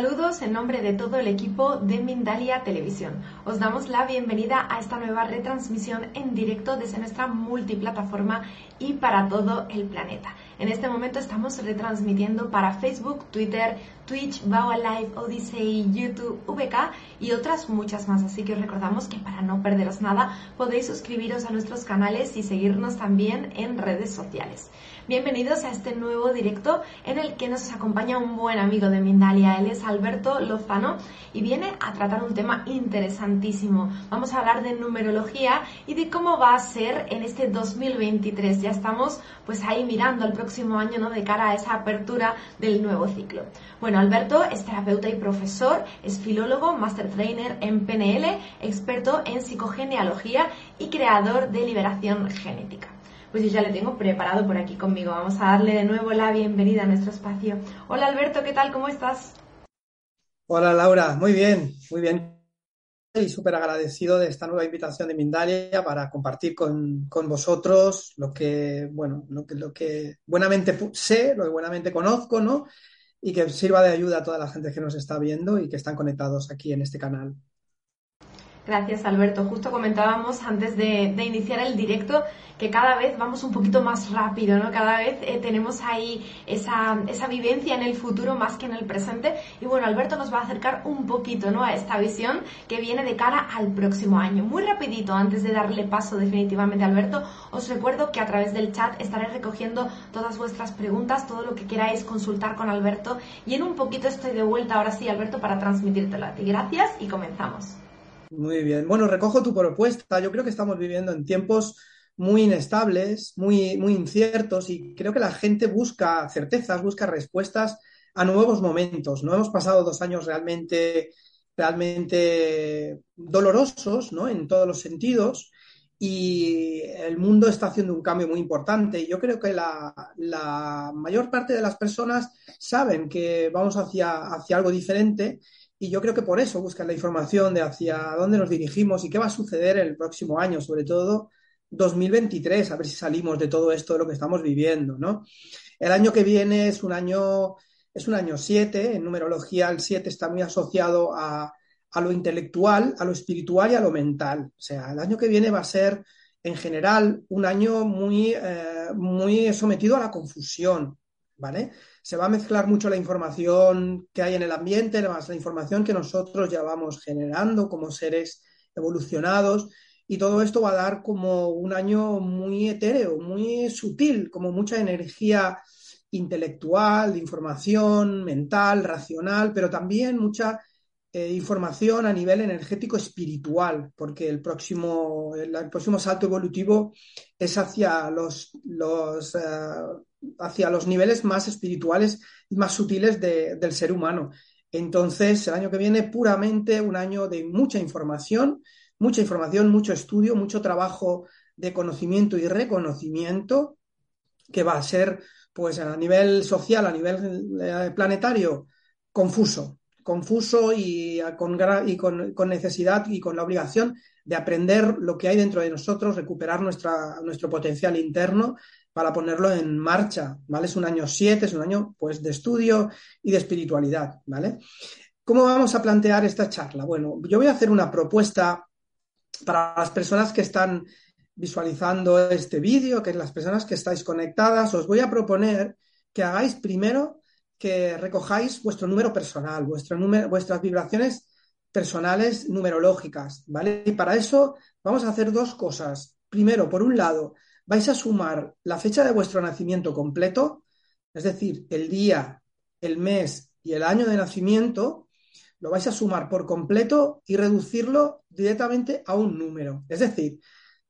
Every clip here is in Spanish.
Saludos en nombre de todo el equipo de Mindalia Televisión. Os damos la bienvenida a esta nueva retransmisión en directo desde nuestra multiplataforma y para todo el planeta. En este momento estamos retransmitiendo para Facebook, Twitter, Twitch, Bao Live, Odyssey, YouTube, VK y otras muchas más. Así que os recordamos que para no perderos nada podéis suscribiros a nuestros canales y seguirnos también en redes sociales. Bienvenidos a este nuevo directo en el que nos acompaña un buen amigo de Mindalia. Él es Alberto Lozano y viene a tratar un tema interesantísimo. Vamos a hablar de numerología y de cómo va a ser en este 2023. Ya estamos pues ahí mirando al próximo año, ¿no? De cara a esa apertura del nuevo ciclo. Bueno, Alberto es terapeuta y profesor, es filólogo, master trainer en PNL, experto en psicogenealogía y creador de liberación genética pues ya le tengo preparado por aquí conmigo. Vamos a darle de nuevo la bienvenida a nuestro espacio. Hola Alberto, ¿qué tal? ¿Cómo estás? Hola Laura, muy bien, muy bien. Y súper agradecido de esta nueva invitación de Mindalia para compartir con, vosotros lo que, bueno, lo que, lo que buenamente sé, lo que buenamente conozco, ¿no? Y que sirva de ayuda a toda la gente que nos está viendo y que están conectados aquí en este canal. Gracias, Alberto. Justo comentábamos antes de, iniciar el directo que cada vez vamos un poquito más rápido, ¿no? Cada vez eh, tenemos ahí esa, esa, vivencia en el futuro más que en el presente. Y bueno, Alberto nos va a acercar un poquito, ¿no? A esta visión que viene de cara al próximo año. Muy rapidito, antes de darle paso definitivamente a Alberto, os recuerdo que a través del chat estaré recogiendo todas vuestras preguntas, todo lo que queráis consultar con Alberto. Y en un poquito estoy de vuelta ahora sí, Alberto, para transmitírtelo a ti. Gracias y comenzamos. Muy bien. Bueno, recojo tu propuesta. Yo creo que estamos viviendo en tiempos muy inestables, muy, muy inciertos y creo que la gente busca certezas, busca respuestas a nuevos momentos. No hemos pasado dos años realmente, realmente dolorosos, ¿no? En todos los sentidos y el mundo está haciendo un cambio muy importante. Yo creo que la, la, mayor parte de las personas saben que vamos hacia, hacia algo diferente y yo creo que por eso buscan la información de hacia dónde nos dirigimos y qué va a suceder el próximo año, sobre todo 2023, a ver si salimos de todo esto de lo que estamos viviendo, ¿no? El año que viene es un año, es un año 7, en numerología el 7 está muy asociado a, a lo intelectual, a lo espiritual y a lo mental. O sea, el año que viene va a ser, en general, un año muy, eh, muy sometido a la confusión, ¿vale? Se va a mezclar mucho la información que hay en el ambiente, más la información que nosotros ya vamos generando como seres evolucionados. Y todo esto va a dar como un año muy etéreo, muy sutil, como mucha energía intelectual, de información, mental, racional, pero también mucha eh, información a nivel energético espiritual, porque el próximo, el, próximo salto evolutivo es hacia los, los eh, hacia los niveles más espirituales y más sutiles del ser humano. Entonces, el año que viene puramente un año de mucha información, mucha información, mucho estudio, mucho trabajo de conocimiento y reconocimiento, que va a ser, pues a nivel social, a nivel eh, planetario, confuso, confuso y, con, con, necesidad y con la obligación de aprender lo que hay dentro de nosotros, recuperar nuestra, nuestro potencial interno para ponerlo en marcha, ¿vale? Es un año 7, es un año pues de estudio y de espiritualidad, ¿vale? ¿Cómo vamos a plantear esta charla? Bueno, yo voy a hacer una propuesta para las personas que están visualizando este vídeo, que las personas que estáis conectadas, os voy a proponer que hagáis primero que recojáis vuestro número personal, vuestro número, vuestras vibraciones personales numerológicas, ¿vale? Y para eso vamos a hacer dos cosas. Primero, por un lado, vais a sumar la fecha de vuestro nacimiento completo, es decir, el día, el mes y el año de nacimiento, lo vais a sumar por completo y reducirlo directamente a un número. Es decir,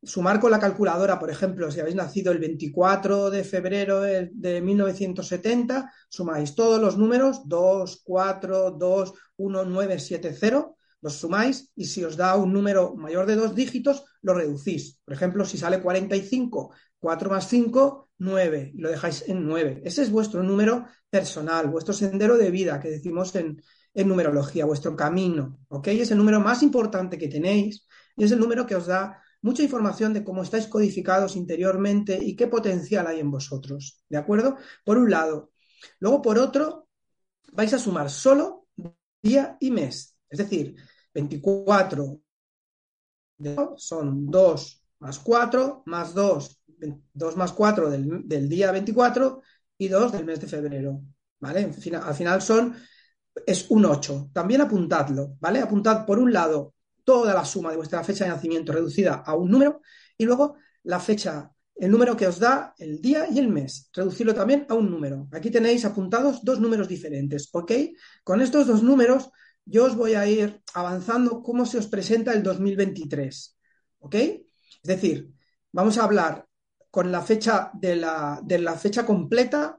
sumar con la calculadora, por ejemplo, si habéis nacido el 24 de febrero de 1970, sumáis todos los números 2, 4, 2, 1, 9, 7, 0, los sumáis y si os da un número mayor de dos dígitos, lo reducís. Por ejemplo, si sale 45, 4 más 5, 9, y lo dejáis en 9. Ese es vuestro número personal, vuestro sendero de vida, que decimos en, en numerología, vuestro camino, ¿ok? Es el número más importante que tenéis y es el número que os da mucha información de cómo estáis codificados interiormente y qué potencial hay en vosotros, ¿de acuerdo? Por un lado. Luego, por otro, vais a sumar solo día y mes, es decir, 24 son 2 más 4 más 2, 2 más 4 del, del día 24 y 2 del mes de febrero, ¿vale? Al final son, es un 8. También apuntadlo, ¿vale? Apuntad por un lado toda la suma de vuestra fecha de nacimiento reducida a un número y luego la fecha, el número que os da el día y el mes, reducirlo también a un número. Aquí tenéis apuntados dos números diferentes, ¿ok? Con estos dos números yo os voy a ir avanzando cómo se os presenta el 2023, ¿ok? Es decir, vamos a hablar con la fecha de la, de la fecha completa,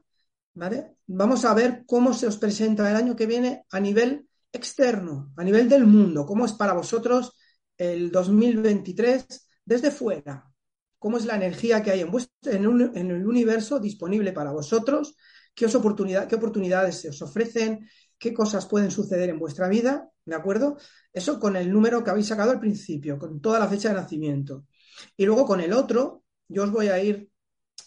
¿vale? Vamos a ver cómo se os presenta el año que viene a nivel externo, a nivel del mundo, cómo es para vosotros el 2023 desde fuera, cómo es la energía que hay en, en, el universo disponible para vosotros, qué, oportunidad, qué oportunidades se os ofrecen, qué cosas pueden suceder en vuestra vida, ¿de acuerdo? Eso con el número que habéis sacado al principio, con toda la fecha de nacimiento. Y luego con el otro, yo os voy a ir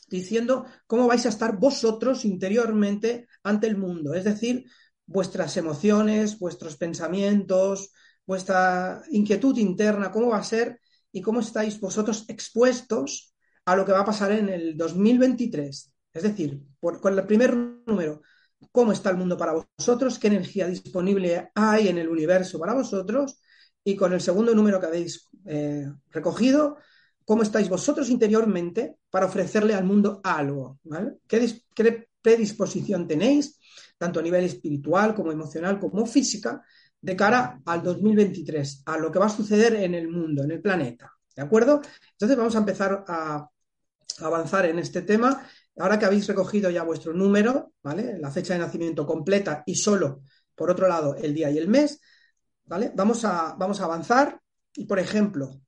diciendo cómo vais a estar vosotros interiormente ante el mundo, es decir, vuestras emociones, vuestros pensamientos, vuestra inquietud interna, cómo va a ser y cómo estáis vosotros expuestos a lo que va a pasar en el 2023. Es decir, con el primer número, cómo está el mundo para vosotros, qué energía disponible hay en el universo para vosotros, y con el segundo número que habéis eh, recogido, cómo estáis vosotros interiormente para ofrecerle al mundo algo. ¿Qué, ¿Qué predisposición tenéis? tanto a nivel espiritual como emocional como física, de cara al 2023, a lo que va a suceder en el mundo, en el planeta. ¿De acuerdo? Entonces vamos a empezar a avanzar en este tema. Ahora que habéis recogido ya vuestro número, ¿vale? La fecha de nacimiento completa y solo, por otro lado, el día y el mes, ¿vale? Vamos a, vamos a avanzar y, por ejemplo,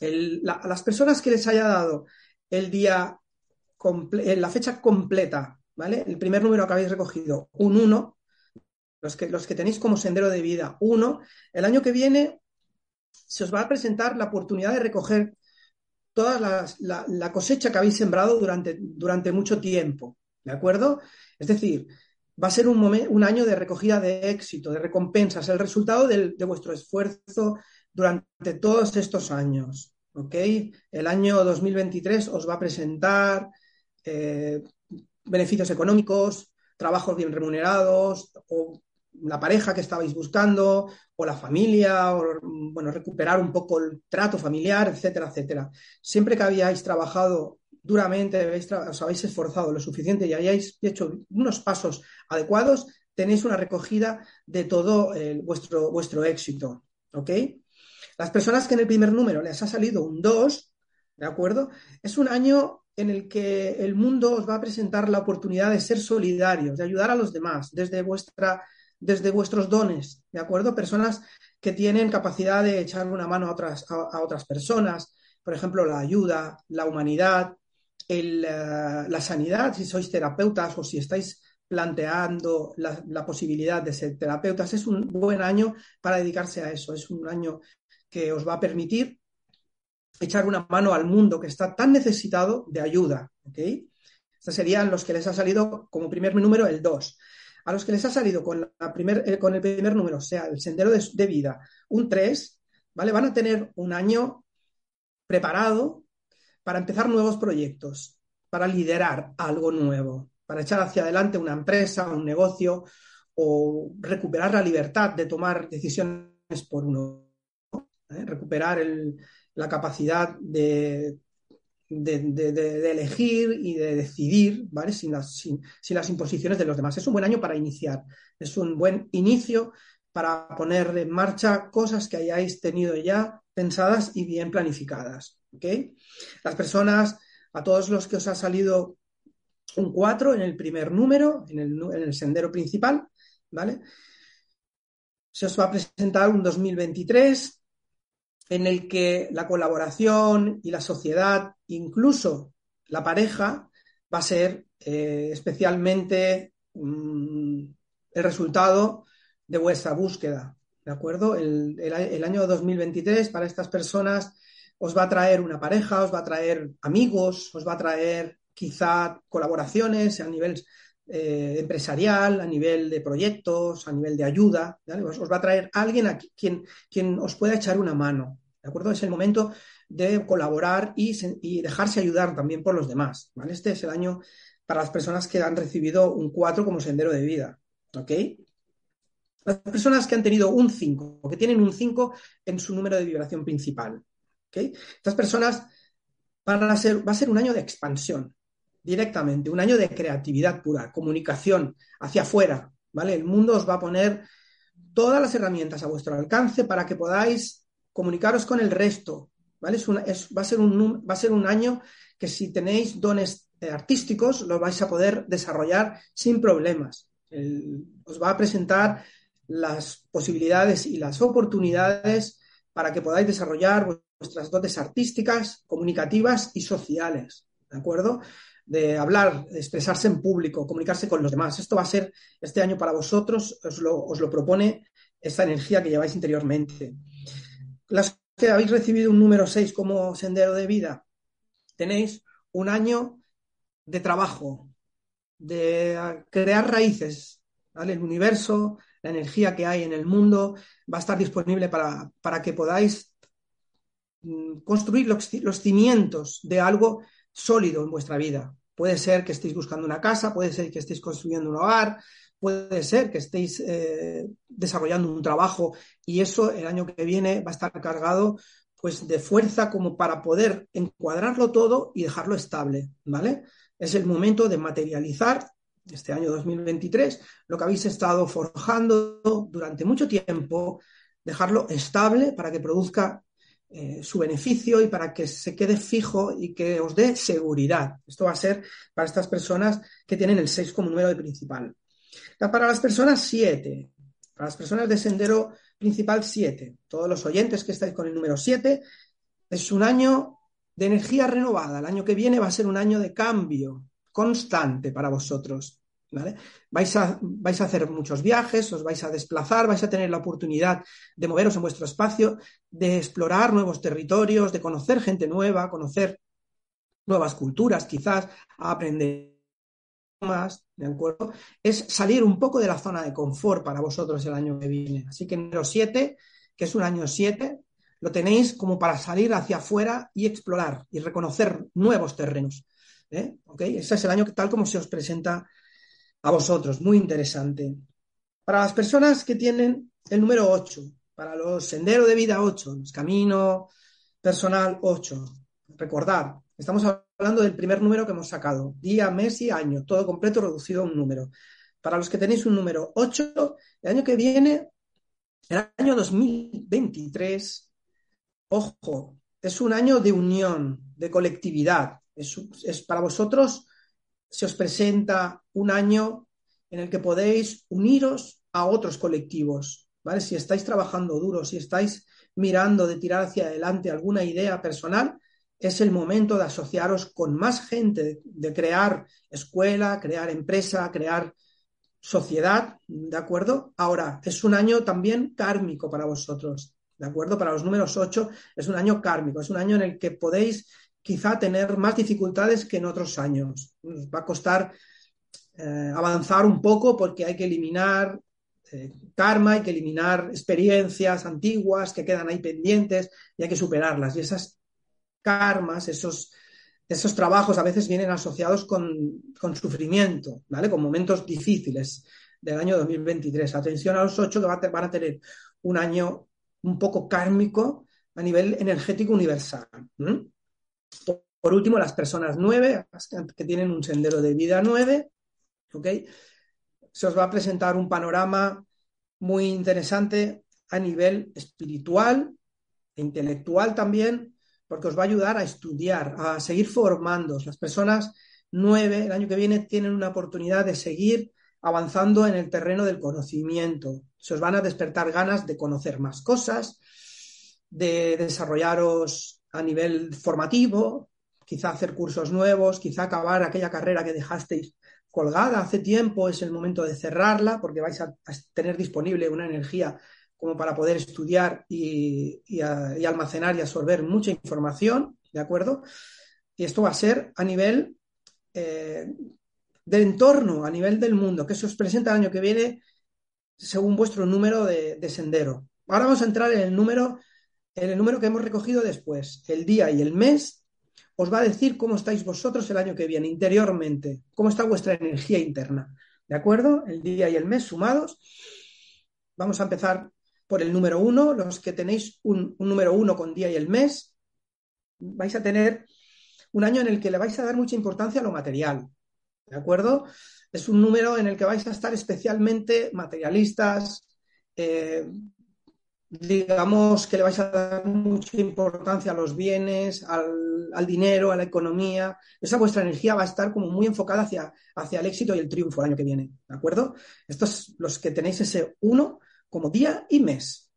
a las personas que les haya dado el día, la fecha completa el primer número que habéis recogido, un 1, los que, los que tenéis como sendero de vida, 1, el año que viene se os va a presentar la oportunidad de recoger toda la, cosecha que habéis sembrado durante, durante mucho tiempo, ¿de acuerdo? Es decir, va a ser un, un año de recogida de éxito, de recompensas, el resultado de vuestro esfuerzo durante todos estos años. ¿ok? El año 2023 os va a presentar eh, beneficios económicos, trabajos bien remunerados, o la pareja que estabais buscando, o la familia, o bueno, recuperar un poco el trato familiar, etcétera, etcétera. Siempre que habíais trabajado duramente, os habéis esforzado lo suficiente y hayáis hecho unos pasos adecuados, tenéis una recogida de todo vuestro, vuestro éxito. ¿Ok? Las personas que en el primer número les ha salido un 2, ¿de acuerdo? Es un año en el que el mundo os va a presentar la oportunidad de ser solidarios, de ayudar a los demás, desde, vuestra, desde vuestros dones, ¿de acuerdo? Personas que tienen capacidad de echar una mano a otras, a, otras personas, por ejemplo, la ayuda, la humanidad, eh, la sanidad, si sois terapeutas o si estáis planteando la, posibilidad de ser terapeutas, es un buen año para dedicarse a eso, es un año que os va a permitir echar una mano al mundo que está tan necesitado de ayuda. ¿ok? Estos serían los que les ha salido como primer número el 2. A los que les ha salido con, la primer, eh, con el primer número, o sea, el sendero de, vida, un 3, ¿vale? Van a tener un año preparado para empezar nuevos proyectos, para liderar algo nuevo, para echar hacia adelante una empresa, un negocio o recuperar la libertad de tomar decisiones por uno, ¿eh? recuperar la capacidad de, de, elegir y de decidir, ¿vale? Sin las, sin, las imposiciones de los demás. Es un buen año para iniciar, es un buen inicio para poner en marcha cosas que hayáis tenido ya pensadas y bien planificadas. ¿ok? Las personas, a todos los que os ha salido un 4 en el primer número, en el, en el sendero principal, ¿vale? Se os va a presentar un 2023 en el que la colaboración y la sociedad, incluso la pareja, va a ser eh, especialmente mm, el resultado de vuestra búsqueda. ¿De acuerdo? El, el, año 2023 para estas personas os va a traer una pareja, os va a traer amigos, os va a traer quizá colaboraciones a nivel eh, empresarial, a nivel de proyectos, a nivel de ayuda. Os, os, va a traer alguien a quien, quien os pueda echar una mano. ¿De acuerdo? Es el momento de colaborar y, dejarse ayudar también por los demás. ¿vale? Este es el año para las personas que han recibido un 4 como sendero de vida. ¿Ok? Las personas que han tenido un 5, que tienen un 5 en su número de vibración principal. ¿ok? Estas personas van ser, va a ser un año de expansión, directamente, un año de creatividad pura, comunicación hacia afuera. ¿vale? El mundo os va a poner todas las herramientas a vuestro alcance para que podáis comunicaros con el resto, ¿vale? va, a ser un, va a ser un año que si tenéis dones eh, artísticos los vais a poder desarrollar sin problemas. os va a presentar las posibilidades y las oportunidades para que podáis desarrollar vuestras dotes artísticas, comunicativas y sociales, ¿de acuerdo? De hablar, de expresarse en público, comunicarse con los demás. Esto va a ser este año para vosotros, os lo, os lo propone esta energía que lleváis interiormente. Las que habéis recibido un número 6 como sendero de vida, tenéis un año de trabajo, de crear raíces. ¿vale? El universo, la energía que hay en el mundo va a estar disponible para, que podáis mm, construir los, los cimientos de algo sólido en vuestra vida. Puede ser que estéis buscando una casa, puede ser que estéis construyendo un hogar, puede ser que estéis eh, desarrollando un trabajo y eso el año que viene va a estar cargado pues de fuerza como para poder encuadrarlo todo y dejarlo estable, ¿vale? Es el momento de materializar este año 2023 lo que habéis estado forjando durante mucho tiempo, dejarlo estable para que produzca eh, su beneficio y para que se quede fijo y que os dé seguridad. Esto va a ser para estas personas que tienen el 6 como número de principal. Para las personas 7, para las personas de sendero principal 7, todos los oyentes que estáis con el número 7, es un año de energía renovada. El año que viene va a ser un año de cambio constante para vosotros. Vais, a, vais a hacer muchos viajes, os vais a desplazar, vais a tener la oportunidad de moveros en vuestro espacio, de explorar nuevos territorios, de conocer gente nueva, conocer nuevas culturas, quizás, aprender más, ¿de acuerdo? Es salir un poco de la zona de confort para vosotros el año que viene. Así que número 7, que es un año 7, lo tenéis como para salir hacia afuera y explorar y reconocer nuevos terrenos. ¿eh? Ese es el año tal como se os presenta a vosotros. Muy interesante. Para las personas que tienen el número 8, para los senderos de vida 8, los camino personal 8, recordad, estamos hablando del primer número que hemos sacado, día, mes y año, todo completo reducido a un número. Para los que tenéis un número 8, el año que viene, el año 2023, ojo, es un año de unión, de colectividad. Es, para vosotros, se os presenta un año en el que podéis uniros a otros colectivos, ¿vale? Si estáis trabajando duro, si estáis mirando de tirar hacia adelante alguna idea personal, es el momento de asociaros con más gente, de crear escuela, crear empresa, crear sociedad, ¿de acuerdo? Ahora, es un año también kármico para vosotros, ¿de acuerdo? Para los números 8 es un año kármico, es un año en el que podéis quizá tener más dificultades que en otros años. va a costar eh, avanzar un poco porque hay que eliminar eh, karma, hay que eliminar experiencias antiguas que quedan ahí pendientes y hay que superarlas. Y esas karmas, esos, esos trabajos a veces vienen asociados con, sufrimiento, ¿vale? Con momentos difíciles del año 2023. Atención a los ocho que van a tener un año un poco kármico a nivel energético universal. Por último, las personas 9, que tienen un sendero de vida 9, ¿ok? Se os va a presentar un panorama muy interesante a nivel espiritual e intelectual también, porque os va a ayudar a estudiar, a seguir formando. Las personas 9 el año que viene tienen una oportunidad de seguir avanzando en el terreno del conocimiento. Se os van a despertar ganas de conocer más cosas, de desarrollaros a nivel formativo, quizá hacer cursos nuevos, quizá acabar aquella carrera que dejasteis colgada hace tiempo, es el momento de cerrarla porque vais a, tener disponible una energía como para poder estudiar y, almacenar y absorber mucha información, ¿de acuerdo? Y esto va a ser a nivel eh, del entorno, a nivel del mundo, que se os presenta el año que viene según vuestro número de, de sendero. Ahora vamos a entrar en el número, en el número que hemos recogido después, el día y el mes os va a decir cómo estáis vosotros el año que viene, interiormente, cómo está vuestra energía interna. ¿De acuerdo? El día y el mes sumados. Vamos a empezar por el número uno. Los que tenéis un, número uno con día y el mes, vais a tener un año en el que le vais a dar mucha importancia a lo material. ¿De acuerdo? Es un número en el que vais a estar especialmente materialistas, eh, digamos que le vais a dar mucha importancia a los bienes, al, dinero, a la economía. Esa vuestra energía va a estar como muy enfocada hacia, hacia el éxito y el triunfo el año que viene, ¿de acuerdo? Estos los que tenéis ese uno como día y mes.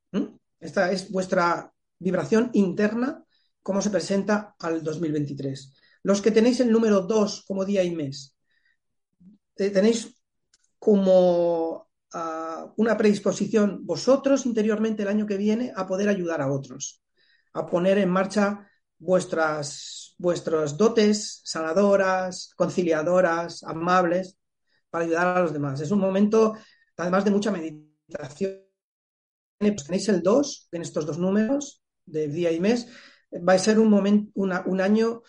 Esta es vuestra vibración interna, cómo se presenta al 2023. Los que tenéis el número 2 como día y mes, tenéis como una predisposición vosotros interiormente el año que viene a poder ayudar a otros, a poner en marcha vuestras, vuestras dotes sanadoras, conciliadoras, amables, para ayudar a los demás. Es un momento, además de mucha meditación, pues tenéis el 2 en estos dos números de día y mes, va a ser un, momento, un año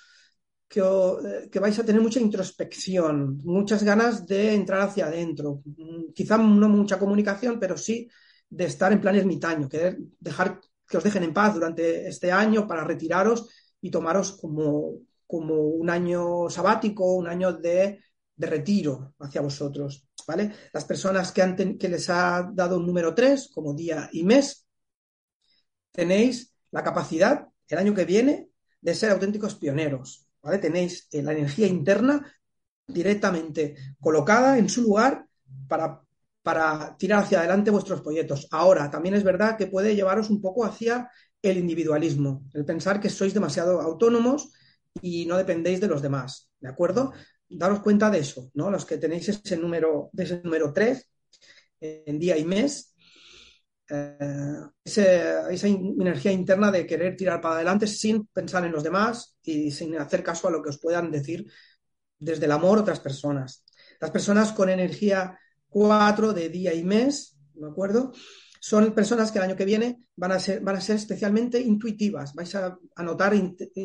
eh, que, vais a tener mucha introspección, muchas ganas de entrar hacia adentro. Mm, quizá no mucha comunicación, pero sí de estar en plan ermitaño, querer dejar que os dejen en paz durante este año para retiraros y tomaros como, como un año sabático, un año de, retiro hacia vosotros. ¿vale? Las personas que, han que les ha dado un número 3, como día y mes, tenéis la capacidad el año que viene de ser auténticos pioneros, Tenéis eh, la energía interna directamente colocada en su lugar para, para tirar hacia adelante vuestros proyectos. Ahora, también es verdad que puede llevaros un poco hacia el individualismo, el pensar que sois demasiado autónomos y no dependéis de los demás, ¿de acuerdo? Daros cuenta de eso, ¿no? Los que tenéis ese número, ese número 3 en día y mes, eh, esa energía interna de querer tirar para adelante sin pensar en los demás y sin hacer caso a lo que os puedan decir desde el amor otras personas. Las personas con energía 4 de día y mes, ¿de acuerdo? Son personas que el año que viene van a ser, van a ser especialmente intuitivas. Vais a, notar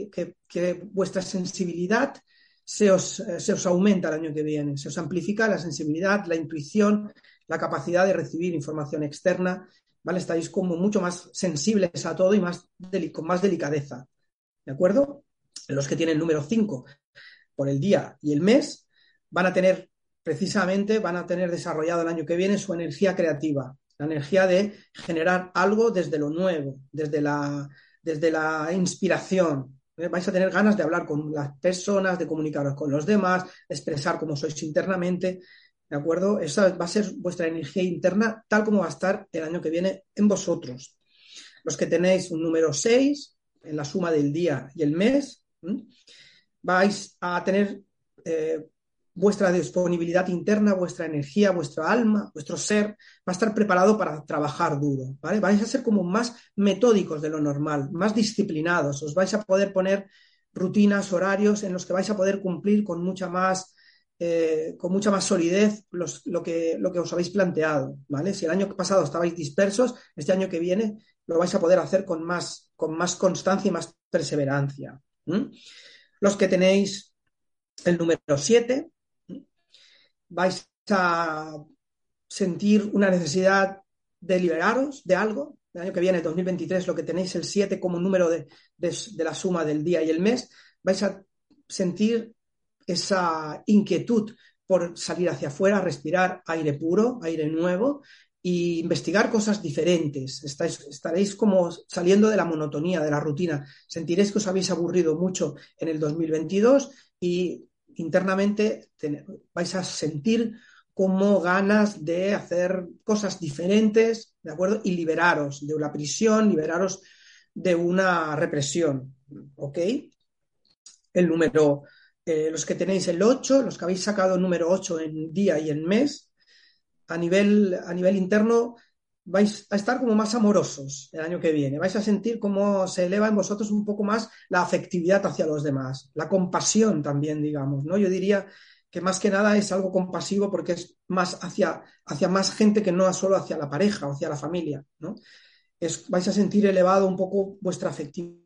que, que, vuestra sensibilidad se os, se os aumenta el año que viene, se os amplifica la sensibilidad, la intuición, la capacidad de recibir información externa ¿vale? Estáis como mucho más sensibles a todo y más con más delicadeza, ¿de acuerdo? Los que tienen el número 5 por el día y el mes van a tener precisamente, van a tener desarrollado el año que viene su energía creativa, la energía de generar algo desde lo nuevo, desde la, desde la inspiración. ¿eh? Vais a tener ganas de hablar con las personas, de comunicaros con los demás, de expresar cómo sois internamente. ¿De acuerdo? Esa va a ser vuestra energía interna tal como va a estar el año que viene en vosotros. Los que tenéis un número 6 en la suma del día y el mes, vais a tener eh, vuestra disponibilidad interna, vuestra energía, vuestra alma, vuestro ser, va a estar preparado para trabajar duro, ¿vale? Vais a ser como más metódicos de lo normal, más disciplinados, os vais a poder poner rutinas, horarios en los que vais a poder cumplir con mucha más eh, con mucha más solidez lo, que, lo que os habéis planteado, ¿vale? Si el año pasado estabais dispersos, este año que viene lo vais a poder hacer con más, con más constancia y más perseverancia. Los que tenéis el número 7, vais a sentir una necesidad de liberaros de algo. El año que viene, 2023, lo que tenéis el 7 como número de, de la suma del día y el mes, vais a sentir esa inquietud por salir hacia afuera, respirar aire puro, aire nuevo e investigar cosas diferentes. estaréis como saliendo de la monotonía, de la rutina. Sentiréis que os habéis aburrido mucho en el 2022 y internamente vais a sentir como ganas de hacer cosas diferentes, ¿de acuerdo? Y liberaros de una prisión, liberaros de una represión, ¿ok? El número, los que tenéis el 8, los que habéis sacado el número 8 en día y en mes, a nivel, a nivel interno vais a estar como más amorosos el año que viene, vais a sentir cómo se eleva en vosotros un poco más la afectividad hacia los demás, la compasión también, digamos, ¿no? Yo diría que más que nada es algo compasivo porque es más hacia, hacia más gente que no solo hacia la pareja o hacia la familia, ¿no? Es, vais a sentir elevado un poco vuestra afectividad,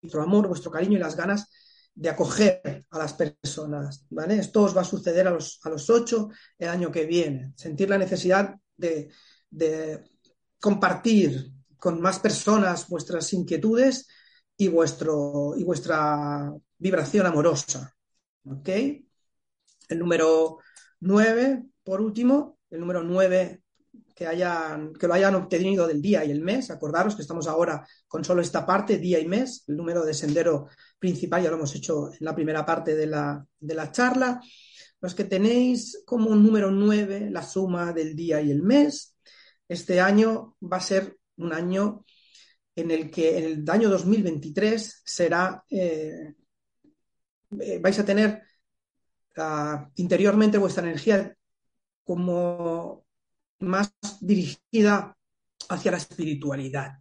vuestro amor, vuestro cariño y las ganas de acoger a las personas, ¿vale? Esto os va a suceder a los, a los ocho el año que viene, sentir la necesidad de, de compartir con más personas vuestras inquietudes y, vuestro, y vuestra vibración amorosa, ¿ok? El número 9, por último, el número 9 que, hayan, que lo hayan obtenido del día y el mes. Acordaros que estamos ahora con solo esta parte, día y mes. El número de sendero principal ya lo hemos hecho en la primera parte de la, de la charla. Los que tenéis como número 9 la suma del día y el mes. Este año va a ser un año en el que en el año 2023 será, eh, eh, vais a tener interiormente vuestra energía como más dirigida hacia la espiritualidad.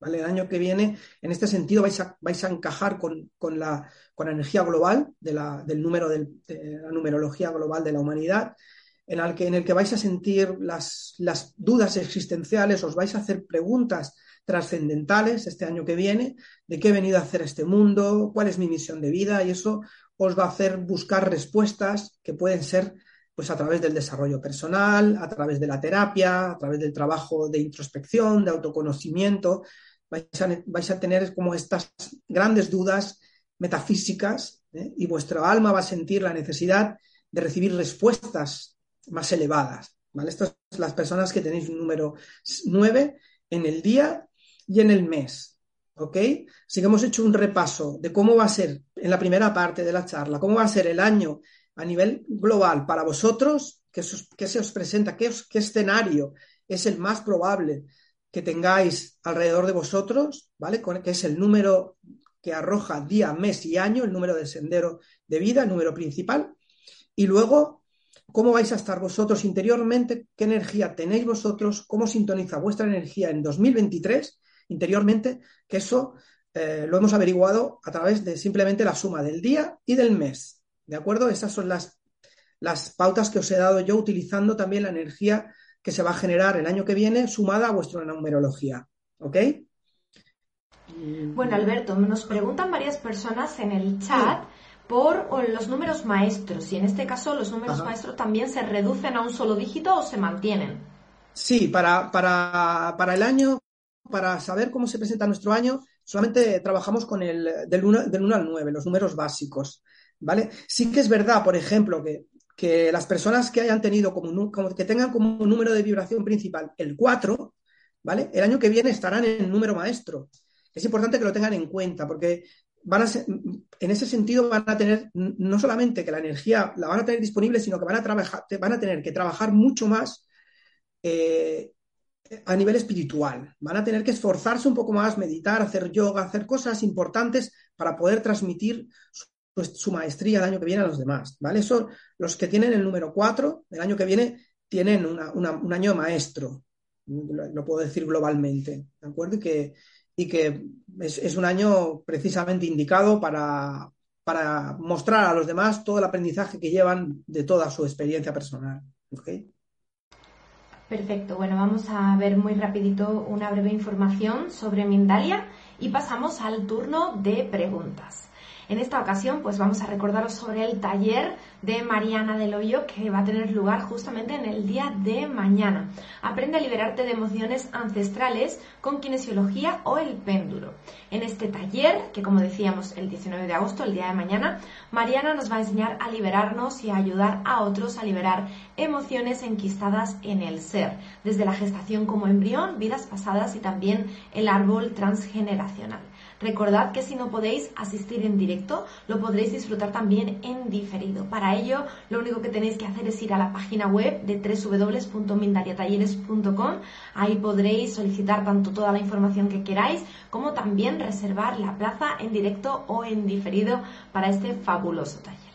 ¿vale? El año que viene, en este sentido, vais a, vais a encajar con, la, energía global de la, del número de la numerología global de la humanidad, en el que, en el que vais a sentir las, las dudas existenciales, os vais a hacer preguntas trascendentales este año que viene, de qué he venido a hacer este mundo, cuál es mi misión de vida, y eso os va a hacer buscar respuestas que pueden ser pues a través del desarrollo personal, a través de la terapia, a través del trabajo de introspección, de autoconocimiento, vais a, vais a tener como estas grandes dudas metafísicas ¿eh? y vuestra alma va a sentir la necesidad de recibir respuestas más elevadas. ¿vale? Estas son las personas que tenéis un número 9 en el día y en el mes. ¿Ok? Así que hemos hecho un repaso de cómo va a ser en la primera parte de la charla, cómo va a ser el año a nivel global para vosotros, qué, se os presenta, qué, escenario es el más probable que tengáis alrededor de vosotros, ¿vale? Que es el número que arroja día, mes y año, el número de sendero de vida, el número principal. Y luego, cómo vais a estar vosotros interiormente, qué energía tenéis vosotros, cómo sintoniza vuestra energía en 2023 interiormente, que eso eh, lo hemos averiguado a través de simplemente la suma del día y del mes. ¿De acuerdo? Esas son las, las pautas que os he dado yo utilizando también la energía que se va a generar el año que viene sumada a vuestra numerología. ¿Ok? Bueno, Alberto, nos preguntan varias personas en el chat por los números maestros y en este caso los números maestros también se reducen a un solo dígito o se mantienen. Sí, para, para, para el año, para saber cómo se presenta nuestro año, solamente trabajamos con el del 1, del 1 al 9, los números básicos. ¿Vale? Sí que es verdad, por ejemplo, que que las personas que hayan tenido como, que tengan como número de vibración principal el 4, ¿vale? El año que viene estarán en el número maestro. Es importante que lo tengan en cuenta porque van a en ese sentido van a tener no solamente que la energía la van a tener disponible, sino que van a trabajar, van a tener que trabajar mucho más eh, a nivel espiritual. Van a tener que esforzarse un poco más, meditar, hacer yoga, hacer cosas importantes para poder transmitir pues, su maestría el año que viene a los demás, ¿vale? Son los que tienen el número 4, el año que viene tienen un año maestro, lo, puedo decir globalmente, ¿de acuerdo? Y que, y que es, un año precisamente indicado para, para mostrar a los demás todo el aprendizaje que llevan de toda su experiencia personal, Perfecto, bueno, vamos a ver muy rapidito una breve información sobre Mindalia y pasamos al turno de preguntas. En esta ocasión, pues vamos a recordaros sobre el taller de Mariana del Hoyo que va a tener lugar justamente en el día de mañana. Aprende a liberarte de emociones ancestrales con kinesiología o el péndulo. En este taller, que como decíamos el 19 de agosto, el día de mañana, Mariana nos va a enseñar a liberarnos y a ayudar a otros a liberar emociones enquistadas en el ser, desde la gestación como embrión, vidas pasadas y también el árbol transgeneracional. Recordad que si no podéis asistir en directo, lo podréis disfrutar también en diferido. Para ello, lo único que tenéis que hacer es ir a la página web de www.mindaliatalleres.com. Ahí podréis solicitar tanto toda la información que queráis como también reservar la plaza en directo o en diferido para este fabuloso taller.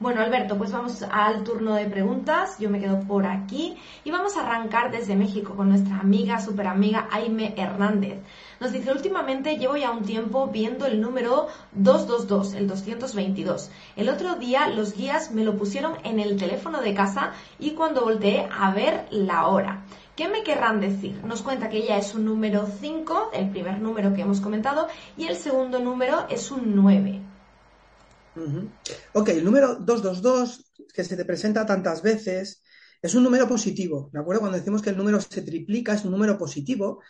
Bueno, Alberto, pues vamos al turno de preguntas. Yo me quedo por aquí y vamos a arrancar desde México con nuestra amiga, super amiga Aime Hernández. Nos dice, últimamente llevo ya un tiempo viendo el número 222, el 222. El otro día los guías me lo pusieron en el teléfono de casa y cuando volteé a ver la hora. ¿Qué me querrán decir? Nos cuenta que ella es un número 5, el primer número que hemos comentado, y el segundo número es un 9. Ok, el número 222, que se te presenta tantas veces, es un número positivo, ¿de acuerdo? Cuando decimos que el número se triplica, es un número positivo.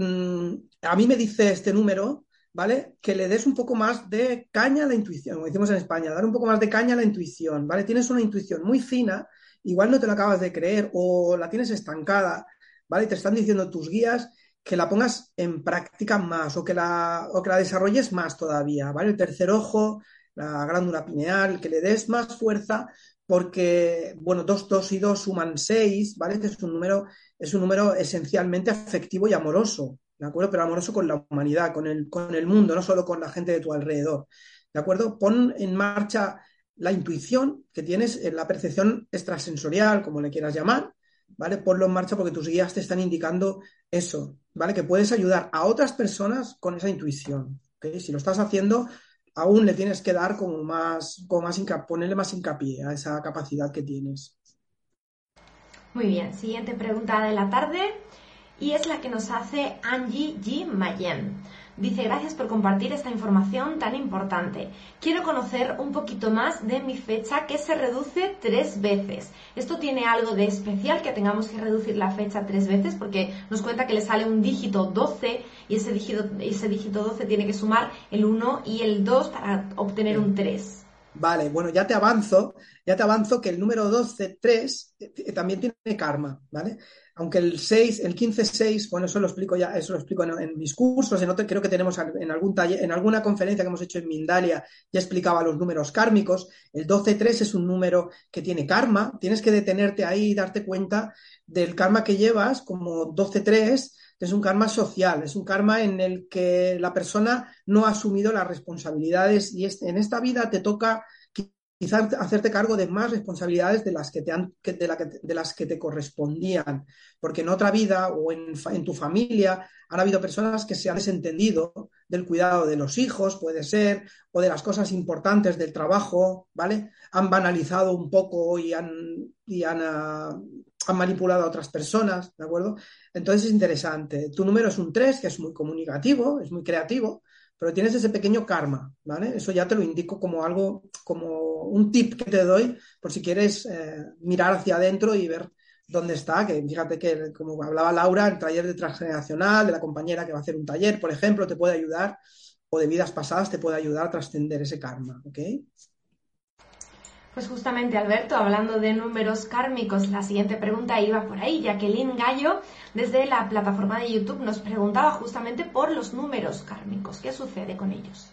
Mm, a mí me dice este número, ¿vale? Que le des un poco más de caña a la intuición, como decimos en España, dar un poco más de caña a la intuición, ¿vale? Tienes una intuición muy fina, igual no te la acabas de creer o la tienes estancada, ¿vale? Te están diciendo tus guías que la pongas en práctica más o que la, o que la desarrolles más todavía, ¿vale? El tercer ojo, la glándula pineal, que le des más fuerza porque, bueno, 2, 2 y 2 suman 6, ¿vale? Este es un número, es un número esencialmente afectivo y amoroso, ¿de acuerdo? Pero amoroso con la humanidad, con el, con el mundo, no solo con la gente de tu alrededor, ¿de acuerdo? Pon en marcha la intuición que tienes en la percepción extrasensorial, como le quieras llamar, ¿vale? Ponlo en marcha porque tus guías te están indicando eso, ¿vale? Que puedes ayudar a otras personas con esa intuición, Si lo estás haciendo, aún le tienes que dar como más, como más ponerle más hincapié a esa capacidad que tienes. Muy bien, siguiente pregunta de la tarde y es la que nos hace Angie G. Mayen. Dice, gracias por compartir esta información tan importante. Quiero conocer un poquito más de mi fecha que se reduce tres veces. ¿Esto tiene algo de especial que tengamos que reducir la fecha tres veces? Porque nos cuenta que le sale un dígito 12 y ese dígito, ese dígito 12 tiene que sumar el 1 y el 2 para obtener un 3. Vale, bueno, ya te avanzo, ya te avanzo que el número 12, 3, eh, también tiene karma, ¿vale? aunque el 6, el 15-6, bueno, eso lo explico ya, eso lo explico en, mis cursos, en otro, creo que tenemos en algún taller, en alguna conferencia que hemos hecho en Mindalia, ya explicaba los números kármicos. El 12-3 es un número que tiene karma, tienes que detenerte ahí y darte cuenta del karma que llevas, como 12-3, es un karma social, es un karma en el que la persona no ha asumido las responsabilidades y en esta vida te toca quizás hacerte cargo de más responsabilidades de las que te, correspondían, porque en otra vida o en, tu familia han habido personas que se han desentendido del cuidado de los hijos, puede ser, o de las cosas importantes del trabajo, ¿vale? Han banalizado un poco y han, y han, ah, han manipulado a otras personas, ¿de acuerdo? Entonces es interesante. Tu número es un 3, que es muy comunicativo, es muy creativo, pero tienes ese pequeño karma, ¿vale? Eso ya te lo indico como algo, como un tip que te doy por si quieres eh, mirar hacia adentro y ver dónde está, que fíjate que como hablaba Laura, el taller de transgeneracional, de la compañera que va a hacer un taller, por ejemplo, te puede ayudar, o de vidas pasadas te puede ayudar a trascender ese karma, ¿ok? Pues justamente, Alberto, hablando de números kármicos, la siguiente pregunta iba por ahí. Jacqueline Gallo, desde la plataforma de YouTube, nos preguntaba justamente por los números kármicos. ¿Qué sucede con ellos?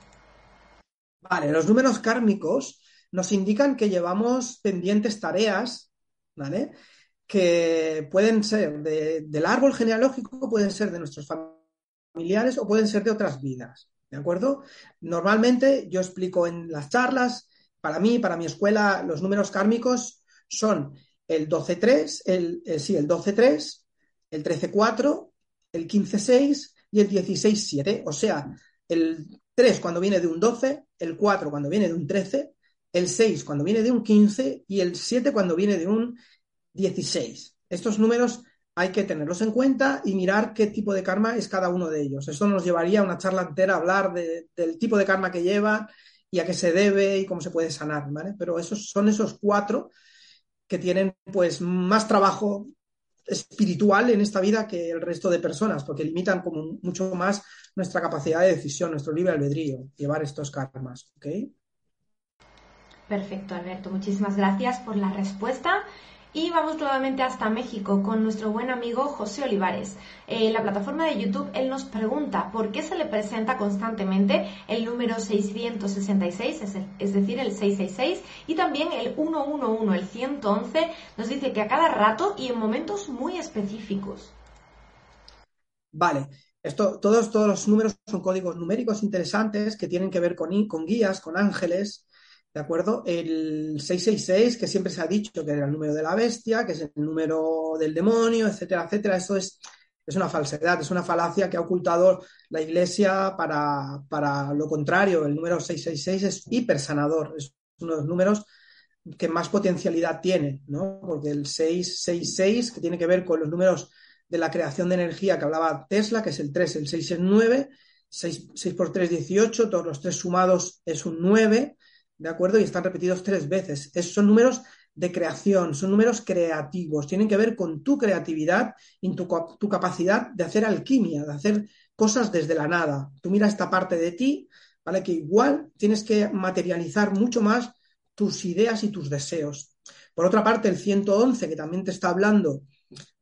Vale, los números kármicos nos indican que llevamos pendientes tareas, ¿vale? Que pueden ser del árbol genealógico, pueden ser de nuestros familiares o pueden ser de otras vidas, ¿de acuerdo? Normalmente yo explico en las charlas para mí, para mi escuela, los números kármicos son el 12-3, el, el, sí, el 12-3, el 13-4, el 15-6 y el 16-7. O sea, el 3 cuando viene de un 12, el 4 cuando viene de un 13, el 6 cuando viene de un 15 y el 7 cuando viene de un 16. Estos números hay que tenerlos en cuenta y mirar qué tipo de karma es cada uno de ellos. Eso nos llevaría a una charla entera a hablar del tipo de karma que llevan y a qué se debe y cómo se puede sanar, ¿vale? Pero esos son esos cuatro que tienen pues más trabajo espiritual en esta vida que el resto de personas, porque limitan como mucho más nuestra capacidad de decisión, nuestro libre albedrío, llevar estos karmas, ¿ok? Perfecto, Alberto. Muchísimas gracias por la respuesta. Y vamos nuevamente hasta México con nuestro buen amigo José Olivares. En la plataforma de YouTube él nos pregunta por qué se le presenta constantemente el número 666, es, es decir, el 666, y también el 111, el 111, nos dice que a cada rato y en momentos muy específicos. Vale, esto, todos, todos los números son códigos numéricos interesantes que tienen que ver con, con guías, con ángeles, ¿De acuerdo? El 666, que siempre se ha dicho que era el número de la bestia, que es el número del demonio, etcétera, etcétera. Esto es, es una falsedad, es una falacia que ha ocultado la Iglesia para, para lo contrario. El número 666 es hipersanador, es uno de los números que más potencialidad tiene, ¿no? Porque el 666, que tiene que ver con los números de la creación de energía que hablaba Tesla, que es el 3, el 6 es 9, 6, 6 por 3, 18, todos los tres sumados es un 9, ¿de acuerdo? Y están repetidos tres veces. son números de creación, son números creativos, tienen que ver con tu creatividad y tu, tu, capacidad de hacer alquimia, de hacer cosas desde la nada. Tú mira esta parte de ti, ¿vale? Que igual tienes que materializar mucho más tus ideas y tus deseos. Por otra parte, el 111, que también te está hablando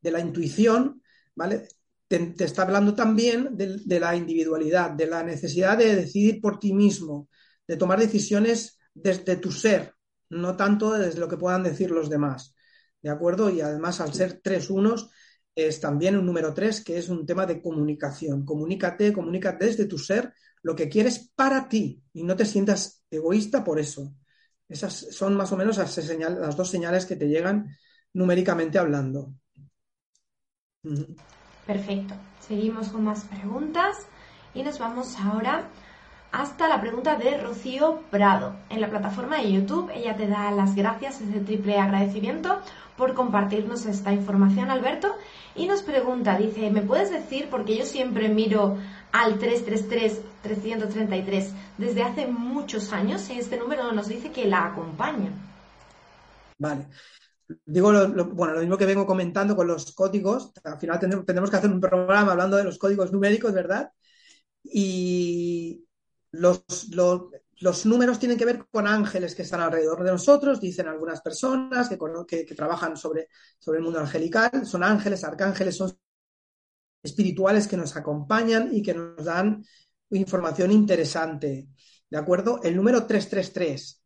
de la intuición, ¿vale? Te, está hablando también de la individualidad, de la necesidad de decidir por ti mismo, de tomar decisiones desde tu ser, no tanto desde lo que puedan decir los demás. ¿De acuerdo? Y además, al ser tres unos, es también un número tres, que es un tema de comunicación. Comunícate, comunica desde tu ser lo que quieres para ti y no te sientas egoísta por eso. Esas son más o menos las, las dos señales que te llegan numéricamente hablando. Perfecto. Seguimos con más preguntas y nos vamos ahora hasta la pregunta de Rocío Prado. En la plataforma de YouTube ella te da las gracias, ese triple agradecimiento por compartirnos esta información, Alberto, y nos pregunta, dice, ¿me puedes decir, porque yo siempre miro al 333-333 desde hace muchos años y este número nos dice que la acompaña? Vale. Digo, bueno, lo mismo que vengo comentando con los códigos, al final tendremos que hacer un programa hablando de los códigos numéricos, ¿verdad? Y, los, los, números tienen que ver con ángeles que están alrededor de nosotros, dicen algunas personas que, que, trabajan sobre, sobre el mundo angelical. Son ángeles, arcángeles, son espirituales que nos acompañan y que nos dan información interesante. ¿De acuerdo? El número 333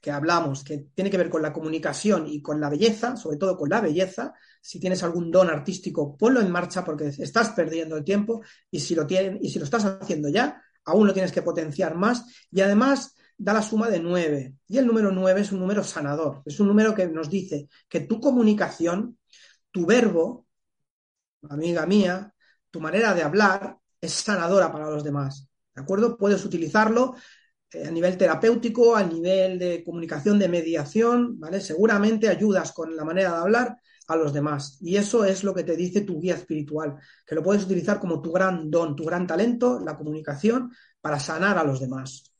que hablamos, que tiene que ver con la comunicación y con la belleza, sobre todo con la belleza, si tienes algún don artístico, ponlo en marcha porque estás perdiendo el tiempo y si lo tienen, y si lo estás haciendo ya, aún lo tienes que potenciar más y además da la suma de nueve. Y el número nueve es un número sanador, es un número que nos dice que tu comunicación, tu verbo, amiga mía, tu manera de hablar es sanadora para los demás. ¿De acuerdo? Puedes utilizarlo eh, a nivel terapéutico, a nivel de comunicación, de mediación, ¿vale? Seguramente ayudas con la manera de hablar a los demás. Y eso es lo que te dice tu guía espiritual, que lo puedes utilizar como tu gran don, tu gran talento, la comunicación, para sanar a los demás.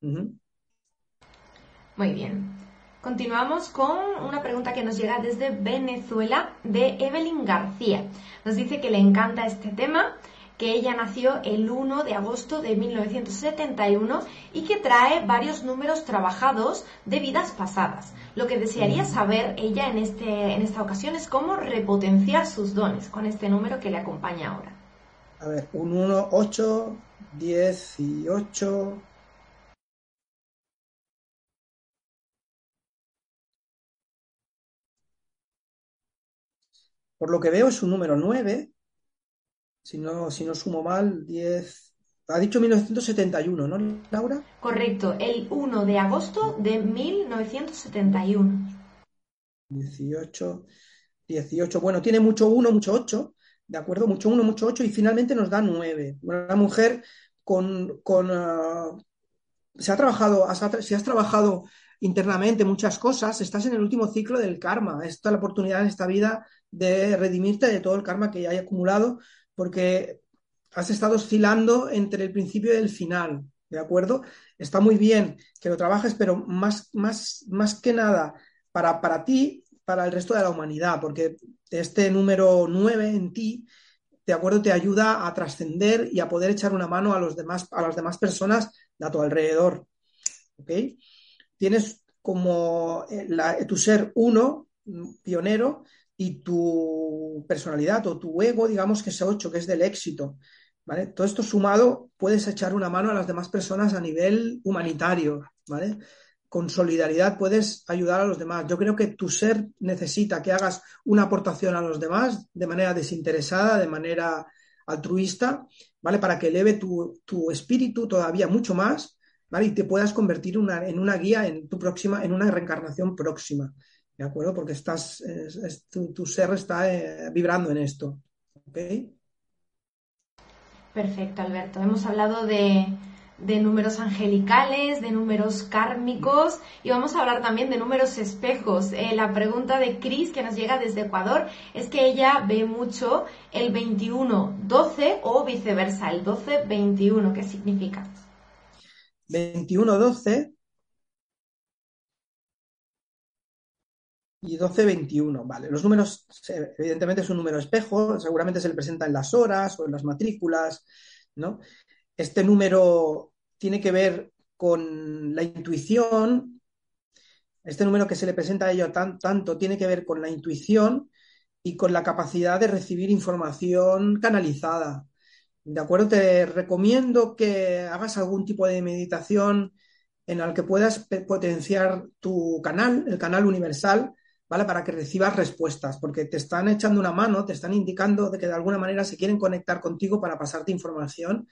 Muy bien. Continuamos con una pregunta que nos llega desde Venezuela de Evelyn García. Nos dice que le encanta este tema que ella nació el 1 de agosto de 1971 y que trae varios números trabajados de vidas pasadas. Lo que desearía saber ella en, este, en esta ocasión es cómo repotenciar sus dones con este número que le acompaña ahora. A ver, un 1, 8, 18. Por lo que veo es un número 9, si no, si no sumo mal, 10. Ha dicho 1971, ¿no, Laura? Correcto, el 1 de agosto de 1971. 18, 18. Bueno, tiene mucho 1, mucho 8, ¿de acuerdo? Mucho 1, mucho 8 y finalmente nos da 9. Una mujer con. con uh, se ha trabajado, si has trabajado internamente muchas cosas, estás en el último ciclo del karma. Esta es la oportunidad en esta vida de redimirte de todo el karma que ya hay acumulado, porque has estado oscilando entre el principio y el final, ¿de acuerdo? Está muy bien que lo trabajes, pero más, más, más que nada para, para ti, para el resto de la humanidad, porque este número 9 en ti, de acuerdo, te ayuda a trascender y a poder echar una mano a, los demás, a las demás personas de tu alrededor. ¿Ok? Tienes como eh, tu ser uno, pionero, y tu personalidad o tu ego, digamos que es 8, que es del éxito. ¿Vale? Todo esto sumado, puedes echar una mano a las demás personas a nivel humanitario, ¿vale? Con solidaridad puedes ayudar a los demás. Yo creo que tu ser necesita que hagas una aportación a los demás de manera desinteresada, de manera altruista, ¿vale? Para que eleve tu, tu espíritu todavía mucho más, ¿vale? Y te puedas convertir una, en una guía en tu próxima, en una reencarnación próxima, ¿de acuerdo? Porque estás, tu, ser está eh, vibrando en esto, ¿ok? Perfecto, Alberto. Hemos hablado de, números angelicales, de números kármicos y vamos a hablar también de números espejos. Eh, la pregunta de Cris, que nos llega desde Ecuador, es que ella ve mucho el 21-12 o viceversa, el 12-21. ¿Qué significa? 21-12 y 12-21, vale. Los números, evidentemente, es un número espejo, seguramente se le presenta en las horas o en las matrículas, ¿no? Este número tiene que ver con la intuición, este número que se le presenta a ello tanto tiene que ver con la intuición y con la capacidad de recibir información canalizada. ¿De acuerdo? Te recomiendo que hagas algún tipo de meditación en el que puedas potenciar tu canal, el canal universal, ¿vale? Para que recibas respuestas, porque te están echando una mano, te están indicando de que de alguna manera se quieren conectar contigo para pasarte información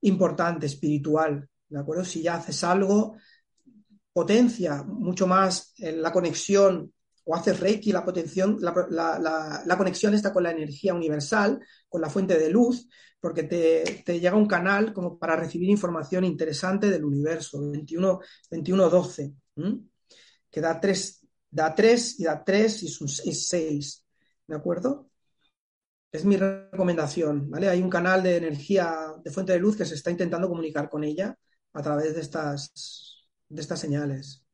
importante, espiritual, ¿de acuerdo? Si ya haces algo, potencia mucho más la conexión o haces Reiki, la, potención, la, conexión está con la energía universal, con la fuente de luz, porque te, llega un canal como para recibir información interesante del universo, 21, 12 que da tres, da 3 y da 3 y es 6. ¿De acuerdo? Es mi recomendación, ¿vale? Hay un canal de energía de fuente de luz que se está intentando comunicar con ella a través de estas, de estas señales.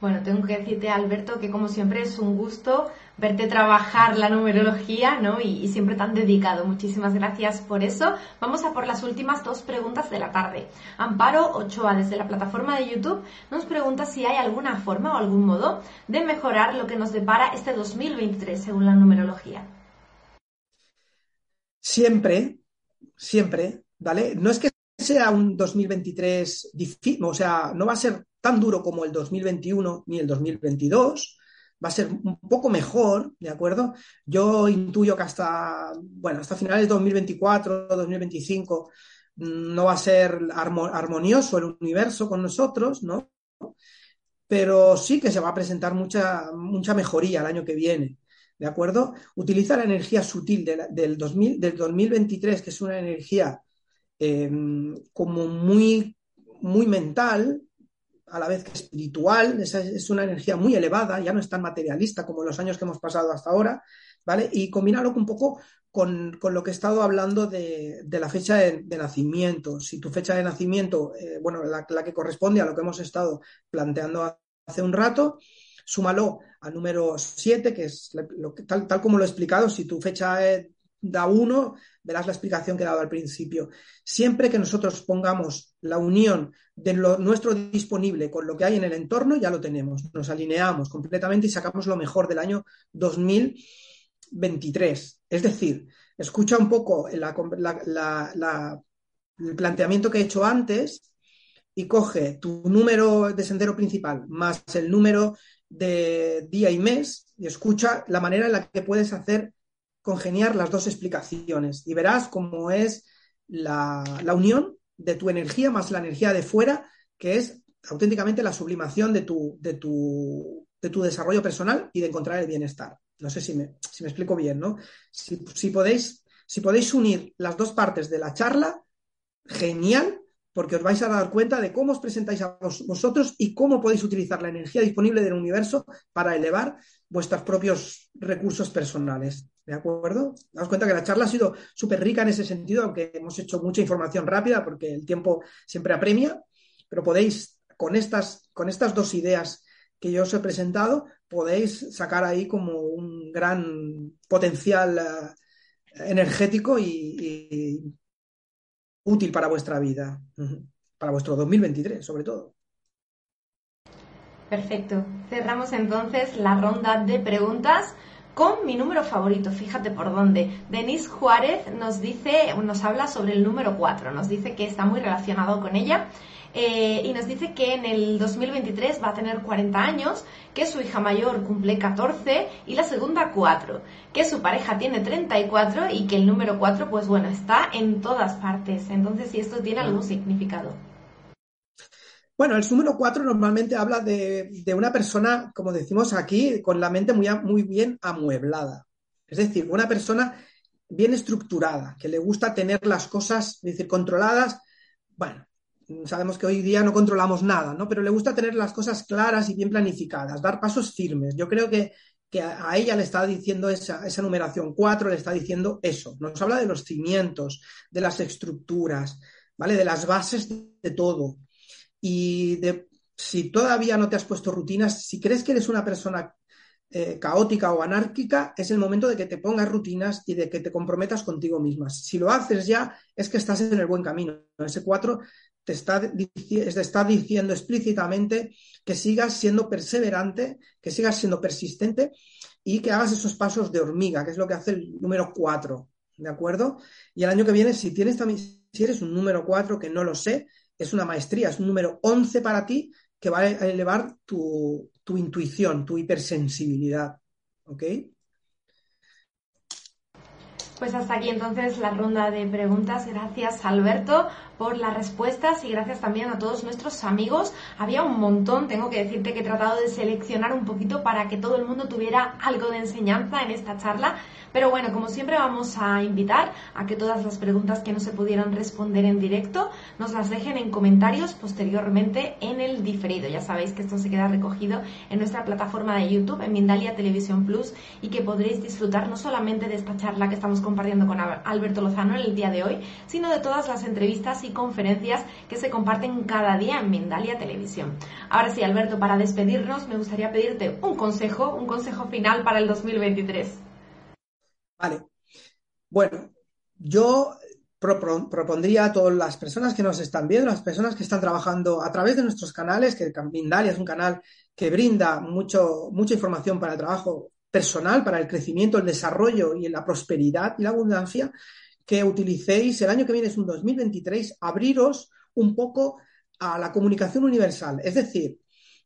Bueno, tengo que decirte, Alberto, que como siempre es un gusto verte trabajar la numerología, ¿no? Y, siempre tan dedicado. Muchísimas gracias por eso. Vamos a por las últimas dos preguntas de la tarde. Amparo Ochoa, desde la plataforma de YouTube, nos pregunta si hay alguna forma o algún modo de mejorar lo que nos depara este 2023 según la numerología. Siempre, siempre, ¿vale? No es que sea un 2023 difícil, o sea, no va a ser tan duro como el 2021 ni el 2022, va a ser un poco mejor, ¿de acuerdo? Yo intuyo que hasta, bueno, hasta finales de 2024, 2025, no va a ser armonioso el universo con nosotros, ¿no? Pero sí que se va a presentar mucha, mucha mejoría el año que viene, ¿de acuerdo? Utiliza la energía sutil del, 2000, del 2023, que es una energía eh, como muy, muy mental, a la vez que espiritual, es una energía muy elevada, ya no es tan materialista como los años que hemos pasado hasta ahora, ¿vale? Y combinarlo un poco con, lo que he estado hablando de, la fecha de, nacimiento. Si tu fecha de nacimiento, eh, bueno, la, que corresponde a lo que hemos estado planteando hace un rato, súmalo al número 7, que es lo que, tal, tal como lo he explicado, si tu fecha da 1, verás la explicación que he dado al principio. Siempre que nosotros pongamos la unión de lo nuestro disponible con lo que hay en el entorno, ya lo tenemos. Nos alineamos completamente y sacamos lo mejor del año 2023. Es decir, escucha un poco el planteamiento que he hecho antes y coge tu número de sendero principal más el número de día y mes y escucha la manera en la que puedes hacer congeniar las dos explicaciones y verás cómo es la, unión de tu energía más la energía de fuera, que es auténticamente la sublimación de tu, de tu, de tu desarrollo personal y de encontrar el bienestar. No sé si me, si me explico bien, ¿no? Si, podéis, si podéis unir las dos partes de la charla, genial, porque os vais a dar cuenta de cómo os presentáis a vosotros y cómo podéis utilizar la energía disponible del universo para elevar vuestros propios recursos personales. ¿De acuerdo? Daos cuenta que la charla ha sido súper rica en ese sentido, aunque hemos hecho mucha información rápida porque el tiempo siempre apremia, pero podéis, con estas, con estas dos ideas que yo os he presentado, podéis sacar ahí como un gran potencial eh, energético y útil para vuestra vida, para vuestro 2023 sobre todo. Perfecto. Cerramos entonces la ronda de preguntas con mi número favorito, fíjate por dónde. Denise Juárez nos dice, nos habla sobre el número 4, nos dice que está muy relacionado con ella eh, y nos dice que en el 2023 va a tener 40 años, que su hija mayor cumple 14 y la segunda 4, que su pareja tiene 34 y que el número 4 pues bueno está en todas partes. Entonces, si esto tiene algún significado. Bueno, el número 4 normalmente habla de, una persona, como decimos aquí, con la mente muy, muy bien amueblada. Es decir, una persona bien estructurada, que le gusta tener las cosas, es decir, controladas. Bueno, sabemos que hoy día no controlamos nada, ¿no? Pero le gusta tener las cosas claras y bien planificadas, dar pasos firmes. Yo creo que, a ella le está diciendo esa, esa numeración 4, le está diciendo eso. Nos habla de los cimientos, de las estructuras, ¿vale? De las bases de todo. Y de si todavía no te has puesto rutinas, si crees que eres una persona eh, caótica o anárquica, es el momento de que te pongas rutinas y de que te comprometas contigo misma. Si lo haces ya, es que estás en el buen camino. Ese 4 te está, está diciendo explícitamente que sigas siendo perseverante, que sigas siendo persistente y que hagas esos pasos de hormiga, que es lo que hace el número 4, ¿de acuerdo? Y el año que viene, si tienes también, si eres un número 4, que no lo sé, es una maestría, es un número 11 para ti que va a elevar tu, tu intuición, tu hipersensibilidad, ¿ok? Pues hasta aquí entonces la ronda de preguntas. Gracias Alberto por las respuestas y gracias también a todos nuestros amigos. Había un montón, tengo que decirte que he tratado de seleccionar un poquito para que todo el mundo tuviera algo de enseñanza en esta charla. Pero bueno, como siempre vamos a invitar a que todas las preguntas que no se pudieron responder en directo nos las dejen en comentarios posteriormente en el diferido. Ya sabéis que esto se queda recogido en nuestra plataforma de YouTube, en Mindalia Televisión Plus, y que podréis disfrutar no solamente de esta charla que estamos compartiendo con Alberto Lozano en el día de hoy, sino de todas las entrevistas y conferencias que se comparten cada día en Mindalia Televisión. Ahora sí, Alberto, para despedirnos me gustaría pedirte un consejo, un consejo final para el 2023. Vale. Bueno, yo propondría a todas las personas que nos están viendo, las personas que están trabajando a través de nuestros canales, que Mindalia es un canal que brinda mucho, mucha información para el trabajo personal, para el crecimiento, el desarrollo y la prosperidad y la abundancia, que utilicéis el año que viene, es un 2023, abriros un poco a la comunicación universal. Es decir,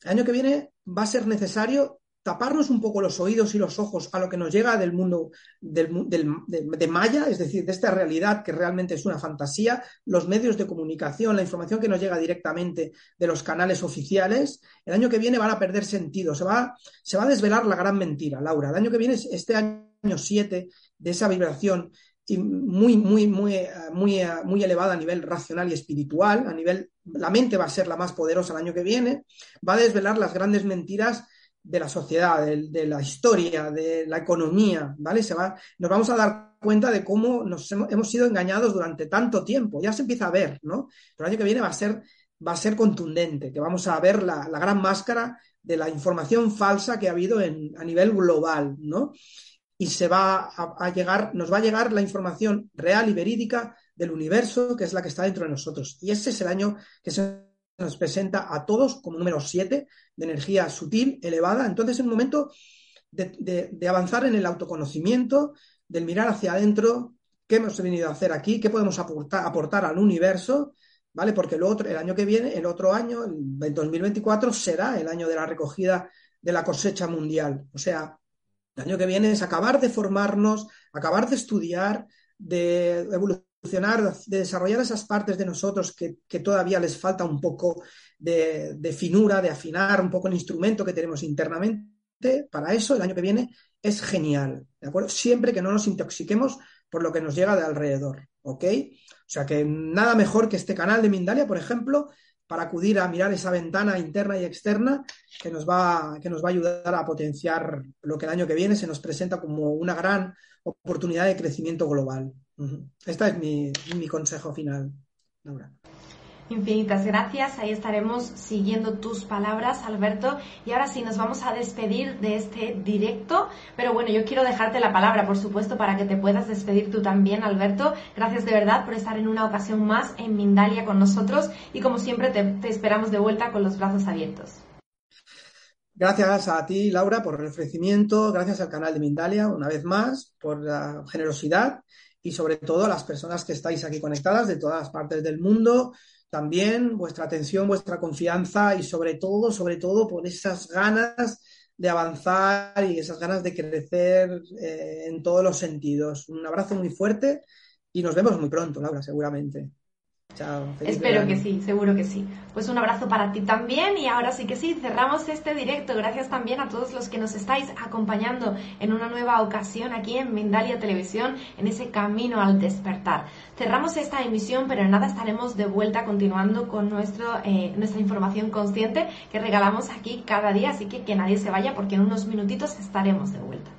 el año que viene va a ser necesario taparnos un poco los oídos y los ojos a lo que nos llega del mundo del, de, Maya, es decir, de esta realidad que realmente es una fantasía, los medios de comunicación, la información que nos llega directamente de los canales oficiales, el año que viene van a perder sentido, se va, se va a desvelar la gran mentira, Laura. El año que viene, este año 7 de esa vibración muy, muy, muy, muy, muy elevada a nivel racional y espiritual, a nivel, la mente va a ser la más poderosa el año que viene, va a desvelar las grandes mentiras de la sociedad, de, la historia, de la economía, ¿vale? Se va, nos vamos a dar cuenta de cómo nos hemos, sido engañados durante tanto tiempo. Ya se empieza a ver, ¿no? Pero el año que viene va a ser, va a ser contundente, que vamos a ver la, gran máscara de la información falsa que ha habido en, a nivel global, ¿no? Y se va a, llegar, nos va a llegar la información real y verídica del universo, que es la que está dentro de nosotros. Y ese es el año que se nos presenta a todos como número 7 de energía sutil, elevada. Entonces es un momento de, avanzar en el autoconocimiento, del mirar hacia adentro, qué hemos venido a hacer aquí, qué podemos aportar, aportar al universo, ¿vale? Porque el, otro, el año que viene, el otro año, el 2024, será el año de la recogida de la cosecha mundial. O sea, el año que viene es acabar de formarnos, acabar de estudiar, de evolucionar de desarrollar esas partes de nosotros que, todavía les falta un poco de, finura, de afinar un poco el instrumento que tenemos internamente, para eso el año que viene es genial, ¿de acuerdo? Siempre que no nos intoxiquemos por lo que nos llega de alrededor, ¿ok? O sea que nada mejor que este canal de Mindalia, por ejemplo, para acudir a mirar esa ventana interna y externa que nos va, que nos va a ayudar a potenciar lo que el año que viene se nos presenta como una gran oportunidad de crecimiento global. Este es mi, mi consejo final, Laura. Infinitas gracias. Ahí estaremos siguiendo tus palabras, Alberto. Y ahora sí, nos vamos a despedir de este directo. Pero bueno, yo quiero dejarte la palabra, por supuesto, para que te puedas despedir tú también, Alberto. Gracias de verdad por estar en una ocasión más en Mindalia con nosotros. Y como siempre, te, esperamos de vuelta con los brazos abiertos. Gracias a ti, Laura, por el ofrecimiento. Gracias al canal de Mindalia, una vez más, por la generosidad y sobre todo a las personas que estáis aquí conectadas de todas partes del mundo también vuestra atención, vuestra confianza y sobre todo, sobre todo por esas ganas de avanzar y esas ganas de crecer eh, en todos los sentidos. Un abrazo muy fuerte y nos vemos muy pronto, Laura, seguramente. Espero que sí, seguro que sí. Pues un abrazo para ti también y ahora sí que sí, cerramos este directo. Gracias también a todos los que nos estáis acompañando en una nueva ocasión aquí en Mindalia Televisión, en ese camino al despertar. Cerramos esta emisión, pero en nada estaremos de vuelta continuando con nuestro, eh, nuestra información consciente que regalamos aquí cada día, así que que nadie se vaya porque en unos minutitos estaremos de vuelta.